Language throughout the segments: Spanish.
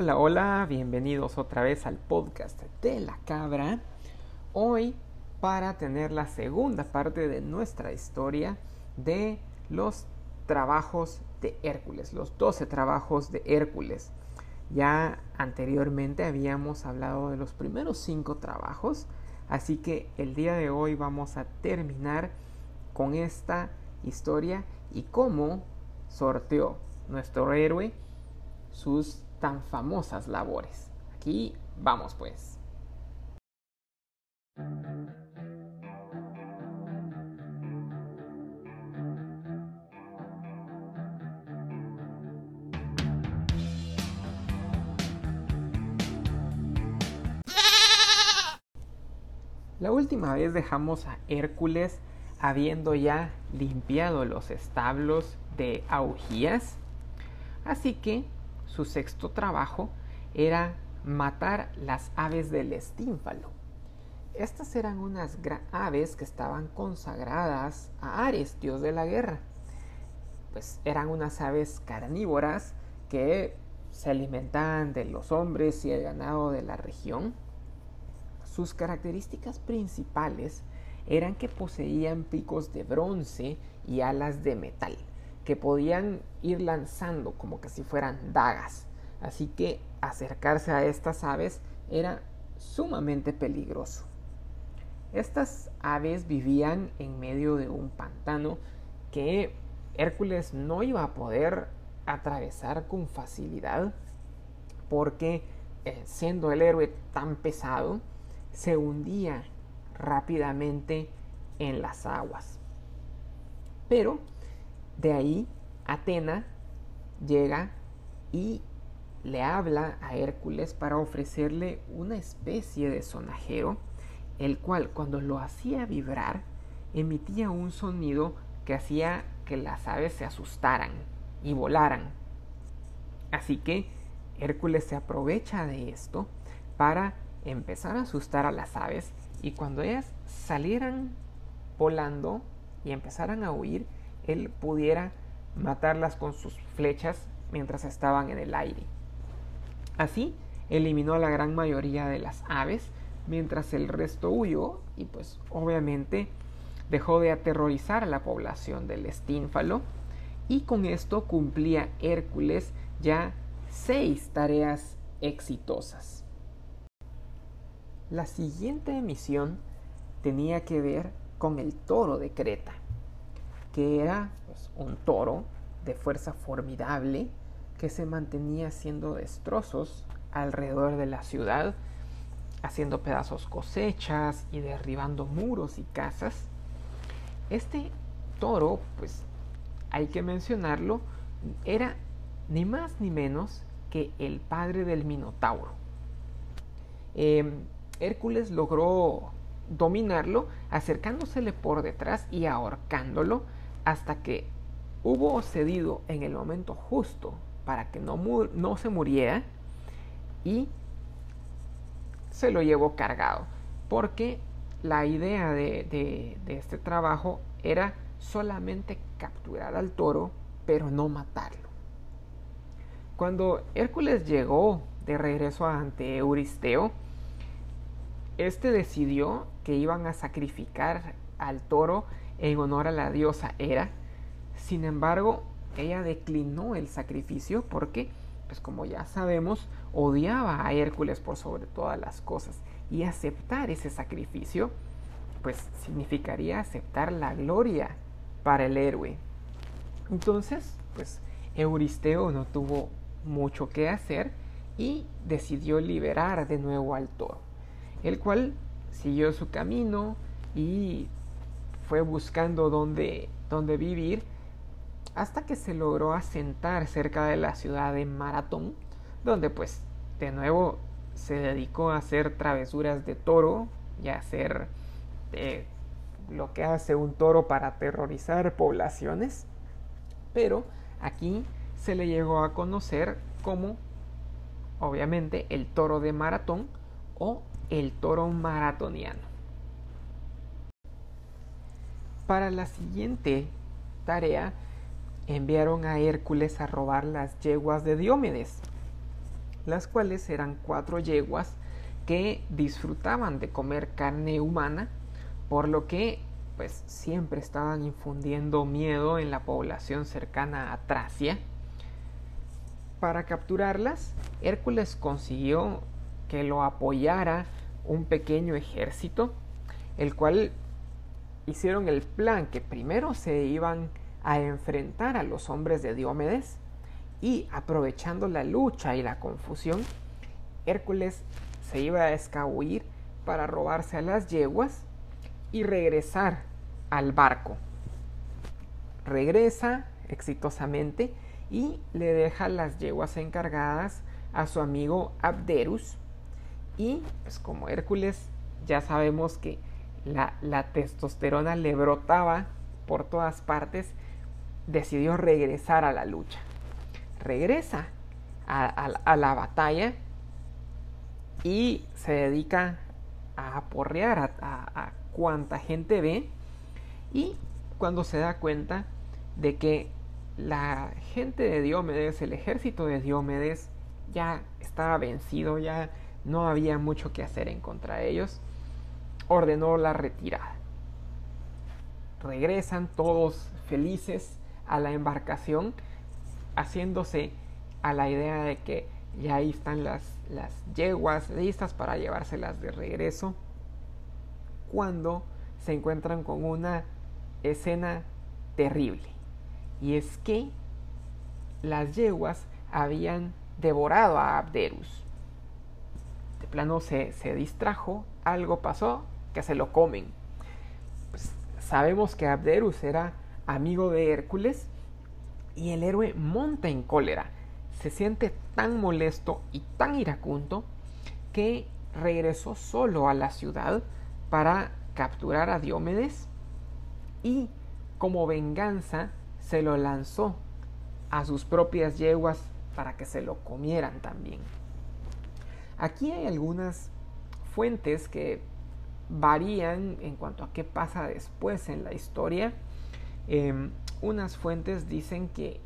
Hola, hola, bienvenidos otra vez al podcast de la cabra. Hoy para tener la segunda parte de nuestra historia de los trabajos de Hércules, los 12 trabajos de Hércules. Ya anteriormente habíamos hablado de los primeros 5 trabajos, así que el día de hoy vamos a terminar con esta historia y cómo sorteó nuestro héroe sus tan famosas labores. Aquí vamos pues. La última vez dejamos a Hércules habiendo ya limpiado los establos de Augías, así que su sexto trabajo era matar las aves del estínfalo. Estas eran unas aves que estaban consagradas a Ares, dios de la guerra. Pues eran unas aves carnívoras que se alimentaban de los hombres y el ganado de la región. Sus características principales eran que poseían picos de bronce y alas de metal que podían ir lanzando como que si fueran dagas. Así que acercarse a estas aves era sumamente peligroso. Estas aves vivían en medio de un pantano que Hércules no iba a poder atravesar con facilidad porque eh, siendo el héroe tan pesado se hundía rápidamente en las aguas. Pero de ahí, Atena llega y le habla a Hércules para ofrecerle una especie de sonajero, el cual cuando lo hacía vibrar emitía un sonido que hacía que las aves se asustaran y volaran. Así que Hércules se aprovecha de esto para empezar a asustar a las aves y cuando ellas salieran volando y empezaran a huir, él pudiera matarlas con sus flechas mientras estaban en el aire. Así, eliminó a la gran mayoría de las aves, mientras el resto huyó y pues obviamente dejó de aterrorizar a la población del estínfalo y con esto cumplía Hércules ya seis tareas exitosas. La siguiente misión tenía que ver con el toro de Creta que era pues, un toro de fuerza formidable que se mantenía haciendo destrozos alrededor de la ciudad, haciendo pedazos cosechas y derribando muros y casas. Este toro, pues hay que mencionarlo, era ni más ni menos que el padre del Minotauro. Em, Hércules logró dominarlo acercándosele por detrás y ahorcándolo hasta que hubo cedido en el momento justo para que no, no se muriera y se lo llevó cargado. Porque la idea de, de este trabajo era solamente capturar al toro, pero no matarlo. Cuando Hércules llegó de regreso ante Euristeo, este decidió que iban a sacrificar al toro en honor a la diosa Hera. Sin embargo, ella declinó el sacrificio porque, pues como ya sabemos, odiaba a Hércules por sobre todas las cosas. Y aceptar ese sacrificio, pues significaría aceptar la gloria para el héroe. Entonces, pues Euristeo no tuvo mucho que hacer y decidió liberar de nuevo al toro, el cual siguió su camino y fue buscando dónde, dónde vivir hasta que se logró asentar cerca de la ciudad de Maratón, donde pues de nuevo se dedicó a hacer travesuras de toro y a hacer eh, lo que hace un toro para aterrorizar poblaciones, pero aquí se le llegó a conocer como obviamente el toro de maratón o el toro maratoniano. Para la siguiente tarea enviaron a Hércules a robar las yeguas de Diomedes. las cuales eran cuatro yeguas que disfrutaban de comer carne humana, por lo que pues siempre estaban infundiendo miedo en la población cercana a Tracia. Para capturarlas, Hércules consiguió que lo apoyara un pequeño ejército, el cual hicieron el plan que primero se iban a enfrentar a los hombres de Diomedes y aprovechando la lucha y la confusión, Hércules se iba a escabuir para robarse a las yeguas y regresar al barco. Regresa exitosamente y le deja las yeguas encargadas a su amigo Abderus. Y pues como Hércules ya sabemos que la, testosterona le brotaba por todas partes, decidió regresar a la lucha. Regresa a, la batalla y se dedica a aporrear a, a cuanta gente ve y cuando se da cuenta de que la gente de Diomedes, el ejército de Diomedes, ya estaba vencido, ya no había mucho que hacer en contra de ellos, ordenó la retirada. Regresan todos felices a la embarcación, haciéndose a la idea de que ya ahí están las, las yeguas listas para llevárselas de regreso, cuando se encuentran con una escena terrible. Y es que las yeguas habían devorado a Abderus. De plano se, distrajo, algo pasó, que se lo comen. Pues, sabemos que Abderus era amigo de Hércules y el héroe monta en cólera. Se siente tan molesto y tan iracundo que regresó solo a la ciudad para capturar a Diomedes y como venganza se lo lanzó a sus propias yeguas para que se lo comieran también. Aquí hay algunas fuentes que varían en cuanto a qué pasa después en la historia. Em, unas fuentes dicen que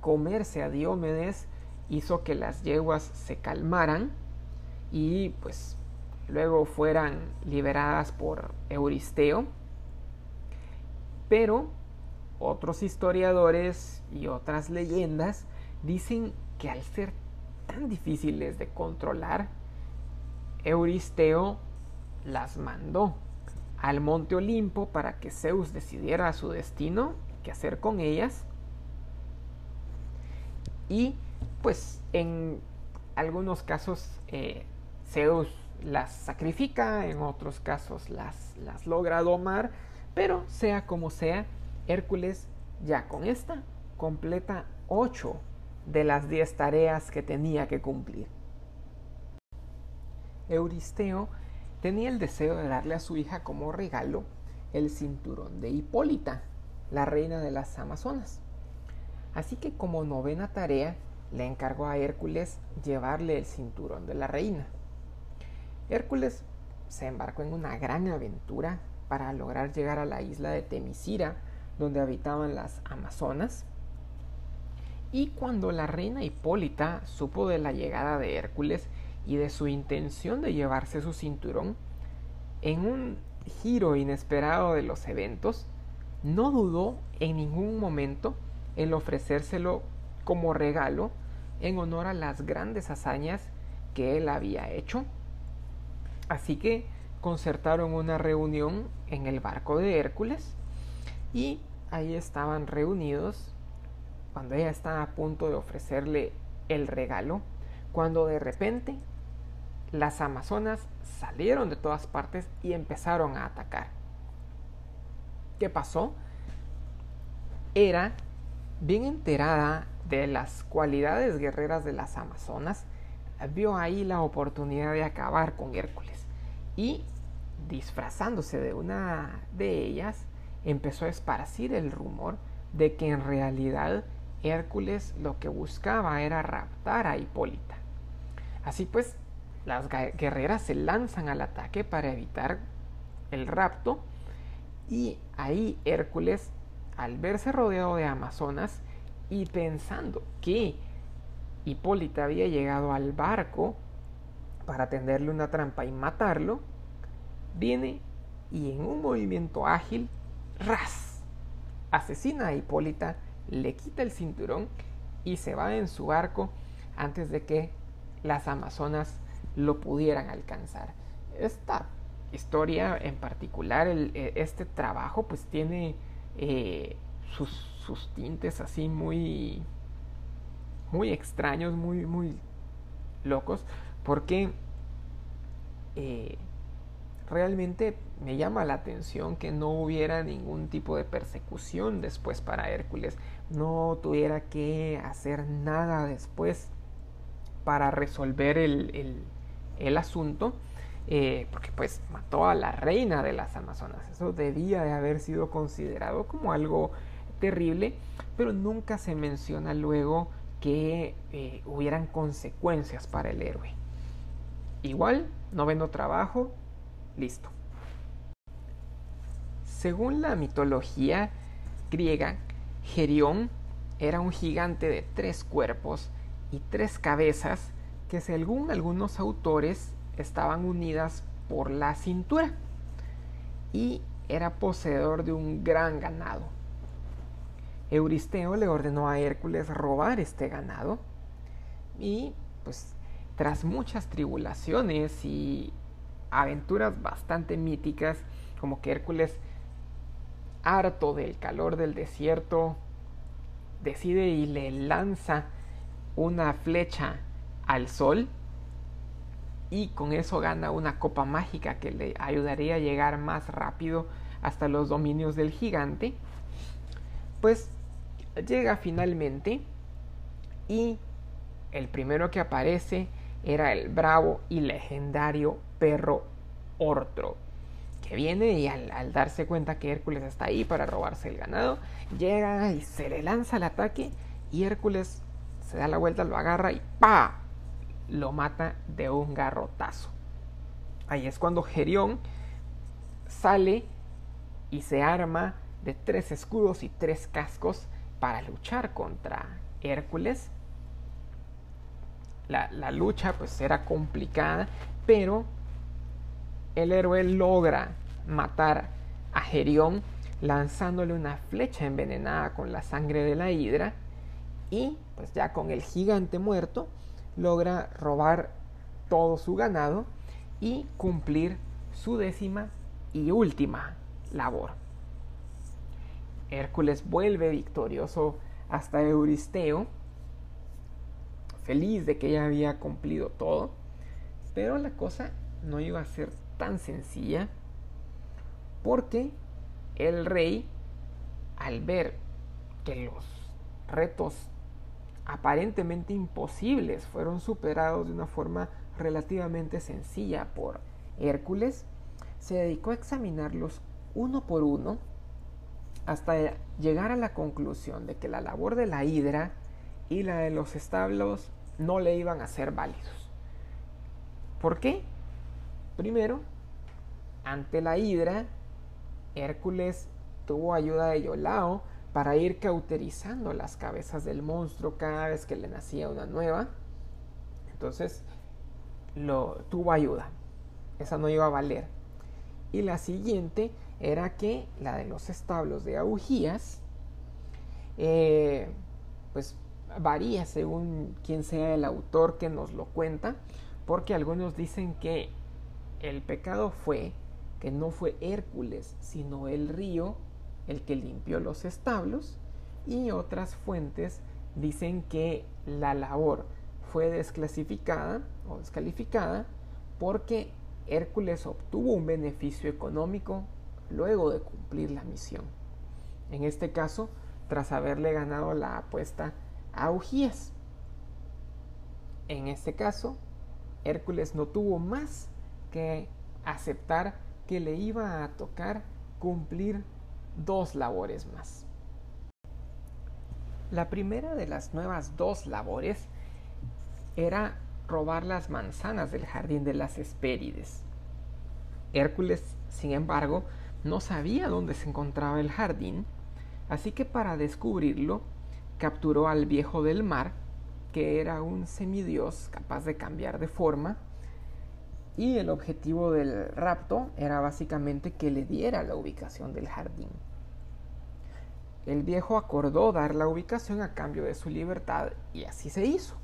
comerse a Diomedes hizo que las yeguas se calmaran y pues luego fueran liberadas por Euristeo pero otros historiadores y otras leyendas dicen que al ser tan difíciles de controlar, Euristeo las mandó al monte Olimpo para que Zeus decidiera su destino, qué hacer con ellas. Y pues en algunos casos eh, Zeus las sacrifica, en otros casos las, las logra domar, pero sea como sea, Hércules ya con esta completa 8 de las 10 tareas que tenía que cumplir. Euristeo tenía el deseo de darle a su hija como regalo el cinturón de Hipólita, la reina de las Amazonas. Así que como novena tarea le encargó a Hércules llevarle el cinturón de la reina. Hércules se embarcó en una gran aventura para lograr llegar a la isla de Temisira, donde habitaban las Amazonas. Y cuando la reina Hipólita supo de la llegada de Hércules y de su intención de llevarse su cinturón, en un giro inesperado de los eventos, no dudó en ningún momento en ofrecérselo como regalo en honor a las grandes hazañas que él había hecho. Así que concertaron una reunión en el barco de Hércules y ahí estaban reunidos cuando ella estaba a punto de ofrecerle el regalo, cuando de repente las amazonas salieron de todas partes y empezaron a atacar. ¿Qué pasó? Era bien enterada de las cualidades guerreras de las amazonas, vio ahí la oportunidad de acabar con Hércules y disfrazándose de una de ellas, empezó a esparcir el rumor de que en realidad Hércules lo que buscaba era raptar a Hipólita. Así pues, las guerreras se lanzan al ataque para evitar el rapto y ahí Hércules, al verse rodeado de amazonas y pensando que Hipólita había llegado al barco para tenderle una trampa y matarlo, viene y en un movimiento ágil, ras, asesina a Hipólita, le quita el cinturón y se va en su barco antes de que las amazonas lo pudieran alcanzar. Esta historia en particular, e, este trabajo, pues tiene eh, sus, sus, tintes así muy, muy extraños, muy, muy locos, porque eh, realmente me llama la atención que no hubiera ningún tipo de persecución después para Hércules, no tuviera que hacer nada después para resolver el, asunto, eh, porque pues mató a la reina de las Amazonas. Eso debía de haber sido considerado como algo terrible, pero nunca se menciona luego que eh, hubieran consecuencias para el héroe. Igual, no vendo trabajo, listo. Según la mitología griega, Gerión era un gigante de tres cuerpos y tres cabezas que según algunos autores estaban unidas por la cintura y era poseedor de un gran ganado. Euristeo le ordenó a Hércules robar este ganado y pues tras muchas tribulaciones y aventuras bastante míticas, como que Hércules, harto del calor del desierto, decide y le lanza una flecha al sol y con eso gana una copa mágica que le ayudaría a llegar más rápido hasta los dominios del gigante, pues llega finalmente y el primero que aparece era el bravo y legendario perro Ortro, que viene y al, darse cuenta que Hércules está ahí para robarse el ganado, llega y se le lanza el ataque y Hércules se da la vuelta, lo agarra y ¡pa! Lo mata de un garrotazo. Ahí es cuando Gerión sale y se arma de tres escudos y tres cascos para luchar contra Hércules la, lucha pues era complicada, pero el héroe logra matar a Gerión lanzándole una flecha envenenada con la sangre de la hidra y pues ya con el gigante muerto logra robar todo su ganado y cumplir su décima y última labor. Hércules vuelve victorioso hasta Euristeo feliz de que ya había cumplido todo, pero la cosa no iba a ser tan sencilla porque el rey, al ver que los retos aparentemente imposibles fueron superados de una forma relativamente sencilla por Hércules, se dedicó a examinarlos uno por uno hasta llegar a la conclusión de que la labor de la hidra y la de los establos no le iban a ser válidos. ¿Por qué? Primero, ante la hidra, Hércules tuvo ayuda de Iolao para ir cauterizando las cabezas del monstruo cada vez que le nacía una nueva. Entonces, lo tuvo ayuda. Esa no iba a valer. Y la siguiente era que la de los establos de Augías, eh, pues varía según quien sea el autor que nos lo cuenta, porque algunos dicen que el pecado fue que no fue Hércules, sino el río el que limpió los establos, y otras fuentes dicen que la labor fue desclasificada o descalificada porque Hércules obtuvo un beneficio económico luego de cumplir la misión. En este caso, tras haberle ganado la apuesta Augías. En este caso, Hércules no tuvo más que aceptar que le iba a tocar cumplir dos labores más. La primera de las nuevas dos labores era robar las manzanas del jardín de las Hespérides. Hércules, sin embargo, no sabía dónde se encontraba el jardín, así que para descubrirlo capturó al viejo del mar, que era un semidios capaz de cambiar de forma y el objetivo del rapto era básicamente que le diera la ubicación del jardín. El viejo acordó dar la ubicación a cambio de su libertad y así se hizo.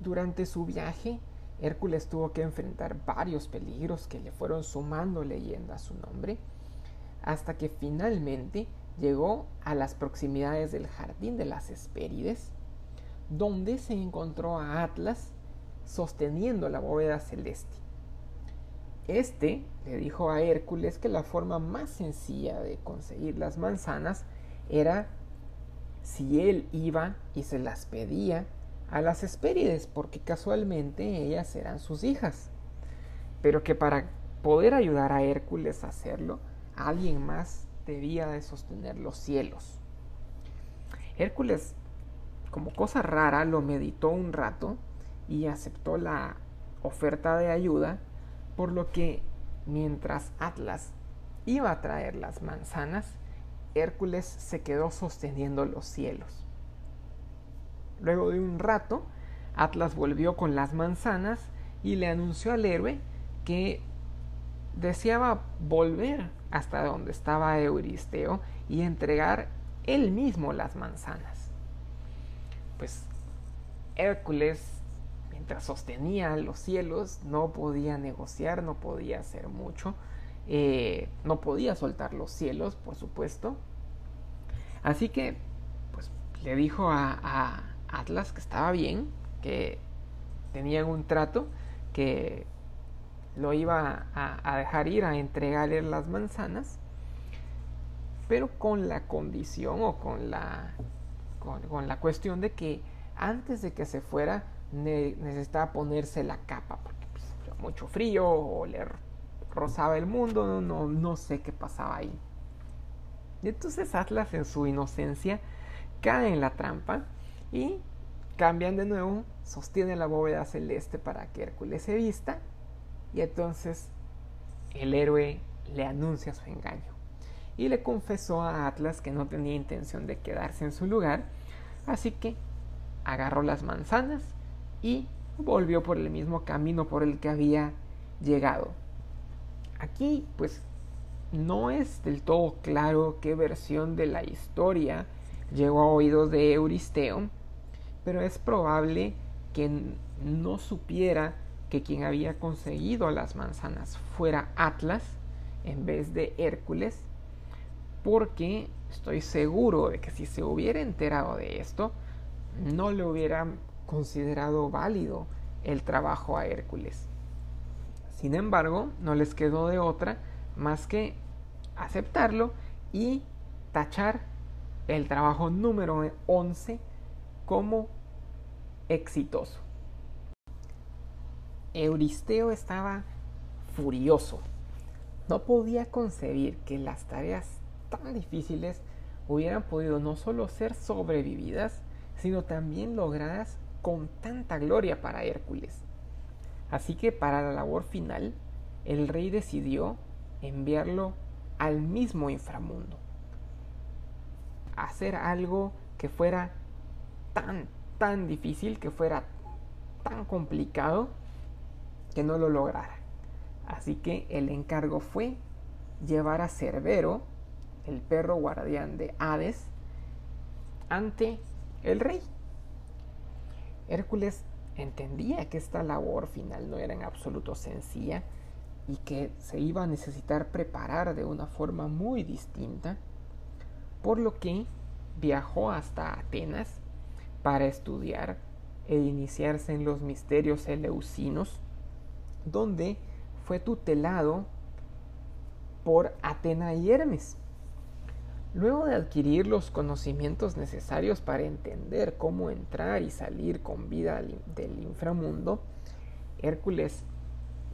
Durante su viaje, Hércules tuvo que enfrentar varios peligros que le fueron sumando leyenda a su nombre, hasta que finalmente llegó a las proximidades del jardín de las Hespérides, donde se encontró a Atlas sosteniendo la bóveda celeste. Este le dijo a Hércules que la forma más sencilla de conseguir las manzanas era si él iba y se las pedía a las Hespérides, porque casualmente ellas eran sus hijas. Pero que para poder ayudar a Hércules a hacerlo, alguien más debía de sostener los cielos. Hércules, como cosa rara, lo meditó un rato y aceptó la oferta de ayuda por lo que mientras Atlas iba a traer las manzanas, Hércules se quedó sosteniendo los cielos. Luego de un rato, Atlas volvió con las manzanas y le anunció al héroe que deseaba volver hasta donde estaba Euristeo y entregar él mismo las manzanas. Pues Hércules sostenía los cielos, no podía negociar, no podía hacer mucho, eh, no podía soltar los cielos, por supuesto. Así que, pues, le dijo a, Atlas que estaba bien, que tenían un trato, que lo iba a, dejar ir a entregarle las manzanas, pero con la condición o con la, con la cuestión de que antes de que se fuera necesitaba ponerse la capa porque pues, mucho frío o le rozaba el mundo, no, no, sé qué pasaba ahí. Y entonces Atlas en su inocencia cae en la trampa y cambian de nuevo, sostiene la bóveda celeste para que Hércules se vista y entonces el héroe le anuncia su engaño y le confesó a Atlas que no tenía intención de quedarse en su lugar, así que agarró las manzanas y volvió por el mismo camino por el que había llegado. Aquí pues no es del todo claro qué versión de la historia llegó a oídos de Euristeo, pero es probable que no supiera que quien había conseguido las manzanas fuera Atlas en vez de Hércules, porque estoy seguro de que si se hubiera enterado de esto, no le hubiera considerado válido el trabajo a Hércules. Sin embargo, no les quedó de otra más que aceptarlo y tachar el trabajo número 11 como exitoso. Euristeo estaba furioso. No podía concebir que las tareas tan difíciles hubieran podido no solo ser sobrevividas, sino también logradas con tanta gloria para Hércules. Así que para la labor final, el rey decidió enviarlo al mismo inframundo. Hacer algo que fuera tan, tan difícil, que fuera tan complicado, que no lo lograra. Así que el encargo fue llevar a Cerbero, el perro guardián de Hades, ante el rey. Hércules entendía que esta labor final no era en absoluto sencilla y que se iba a necesitar preparar de una forma muy distinta, por lo que viajó hasta Atenas para estudiar e iniciarse en los misterios eleusinos, donde fue tutelado por Atena y Hermes. Luego de adquirir los conocimientos necesarios para entender cómo entrar y salir con vida del inframundo, Hércules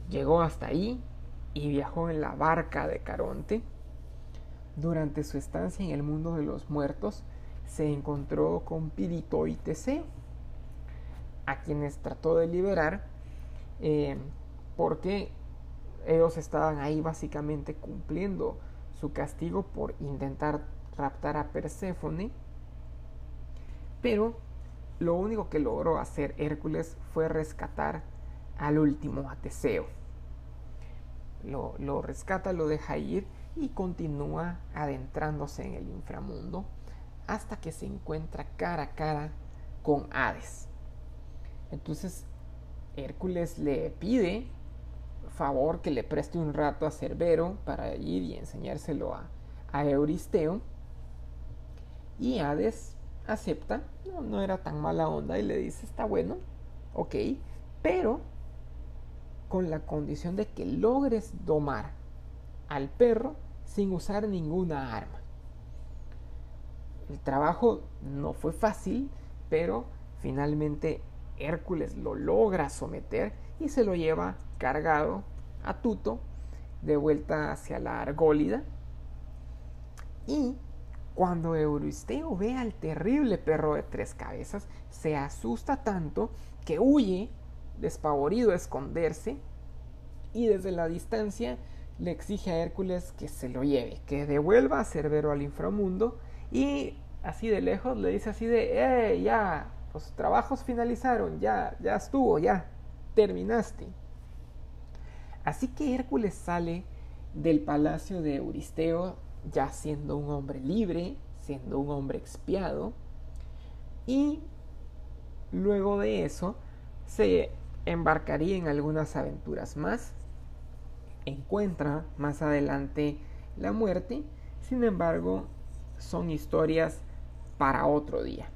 llegó hasta ahí y viajó en la barca de Caronte. Durante su estancia en el mundo de los muertos, se encontró con Pirito a quienes trató de liberar eh, porque ellos estaban ahí básicamente cumpliendo su castigo por intentar raptar a Perséfone, pero lo único que logró hacer Hércules fue rescatar al último a. Lo, lo rescata, lo deja ir y continúa adentrándose en el inframundo hasta que se encuentra cara a cara con Hades. Entonces Hércules le pide favor que le preste un rato a Cerbero para ir y enseñárselo a, a Euristeo. Y Hades acepta, no, no era tan mala onda y le dice, está bueno, ok, pero con la condición de que logres domar al perro sin usar ninguna arma. El trabajo no fue fácil, pero finalmente Hércules lo logra someter y se lo lleva cargado a Tuto de vuelta hacia la Argólida. Y cuando Euristeo ve al terrible perro de tres cabezas, se asusta tanto que huye, despavorido a esconderse, y desde la distancia le exige a Hércules que se lo lleve, que devuelva a Cerbero al inframundo y así de lejos le dice así de, ¡eh, ya! Los trabajos finalizaron, ya, ya estuvo, ya, terminaste. Así que Hércules sale del palacio de Euristeo ya siendo un hombre libre, siendo un hombre expiado, y luego de eso se embarcaría en algunas aventuras más, encuentra más adelante la muerte, sin embargo son historias para otro día.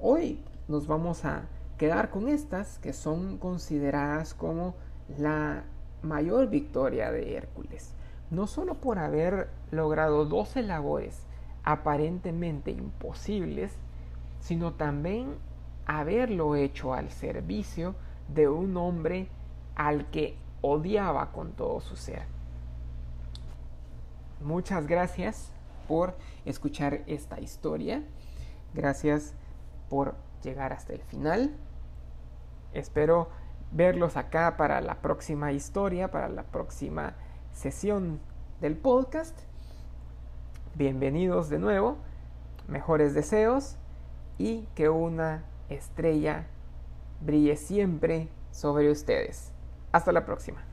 Hoy nos vamos a quedar con estas que son consideradas como la mayor victoria de Hércules, no solo por haber logrado 12 labores aparentemente imposibles, sino también haberlo hecho al servicio de un hombre al que odiaba con todo su ser. Muchas gracias por escuchar esta historia. Gracias por llegar hasta el final. Espero verlos acá para la próxima historia, para la próxima sesión del podcast. Bienvenidos de nuevo, mejores deseos y que una estrella brille siempre sobre ustedes. Hasta la próxima.